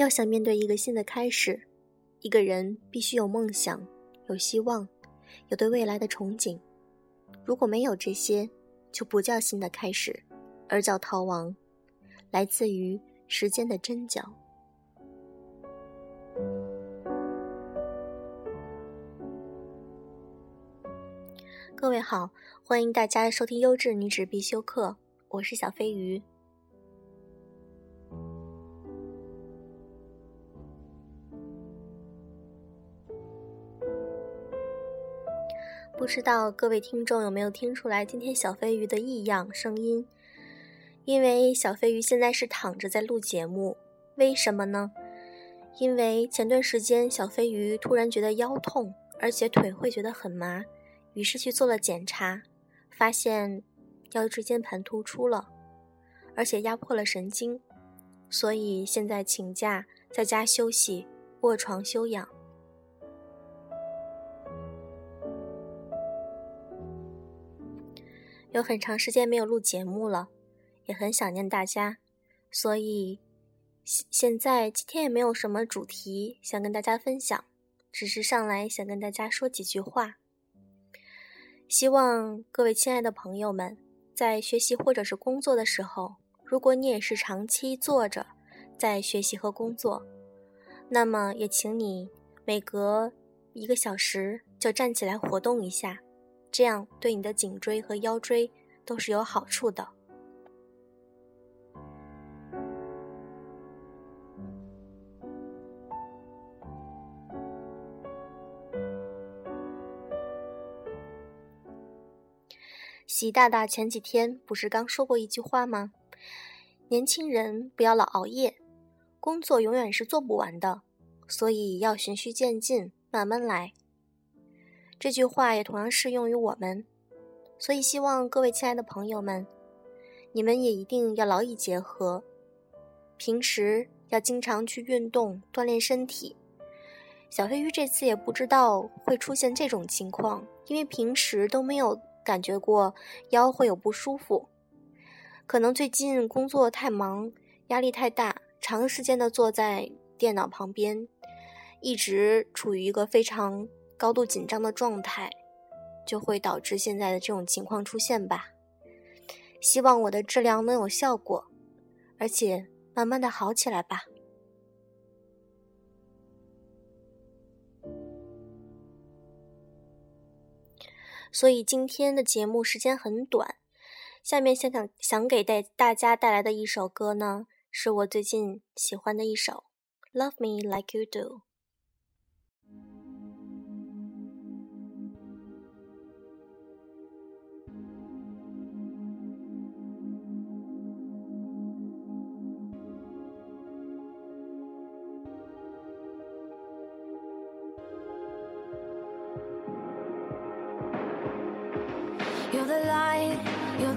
要想面对一个新的开始，一个人必须有梦想、有希望、有对未来的憧憬。如果没有这些，就不叫新的开始，而叫逃亡，来自于时间的针脚。各位好，欢迎大家收听优质女子必修课，我是小飞鱼。不知道各位听众有没有听出来今天小飞鱼的异样声音？因为小飞鱼现在是躺着在录节目，为什么呢？因为前段时间小飞鱼突然觉得腰痛，而且腿会觉得很麻。于是去做了检查，发现腰椎间盘突出了，而且压迫了神经，所以现在请假在家休息，卧床休养。有很长时间没有录节目了，也很想念大家，所以现现在今天也没有什么主题想跟大家分享，只是上来想跟大家说几句话。希望各位亲爱的朋友们，在学习或者是工作的时候，如果你也是长期坐着在学习和工作，那么也请你每隔一个小时就站起来活动一下，这样对你的颈椎和腰椎都是有好处的。习大大前几天不是刚说过一句话吗？年轻人不要老熬夜，工作永远是做不完的，所以要循序渐进，慢慢来。这句话也同样适用于我们，所以希望各位亲爱的朋友们，你们也一定要劳逸结合，平时要经常去运动锻炼身体。小飞鱼这次也不知道会出现这种情况，因为平时都没有。感觉过腰会有不舒服，可能最近工作太忙，压力太大，长时间的坐在电脑旁边，一直处于一个非常高度紧张的状态，就会导致现在的这种情况出现吧。希望我的治疗能有效果，而且慢慢的好起来吧。所以今天的节目时间很短，下面想想想给带大家带来的一首歌呢，是我最近喜欢的一首《Love Me Like You Do》。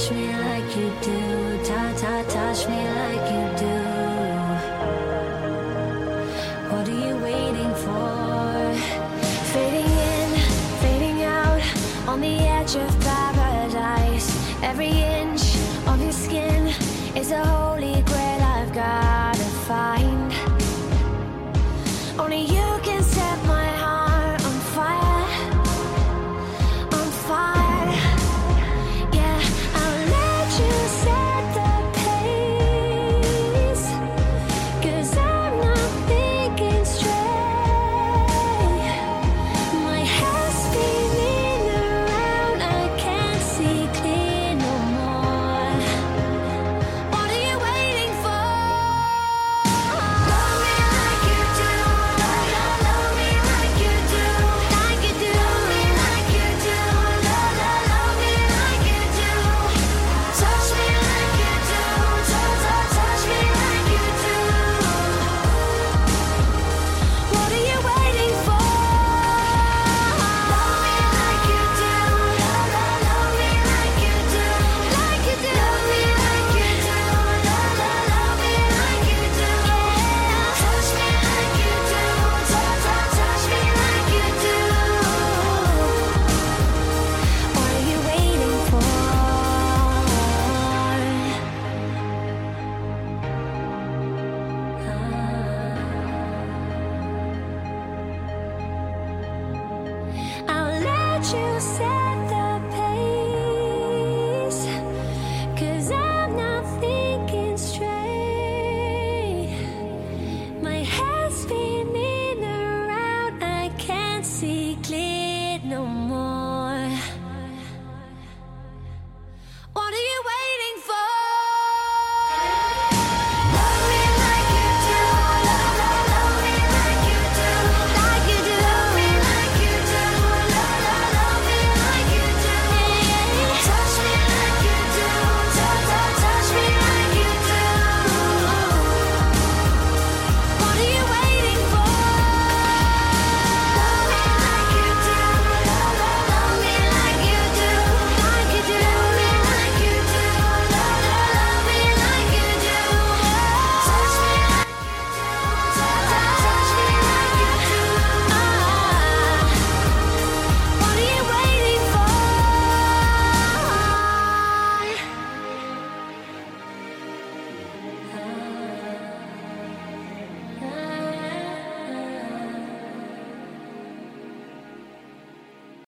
touch me like you do. Ta ta, touch me like you do. What are you waiting for? Fading in, fading out, on the edge of paradise. Every inch of your skin is a holy grail I've gotta find.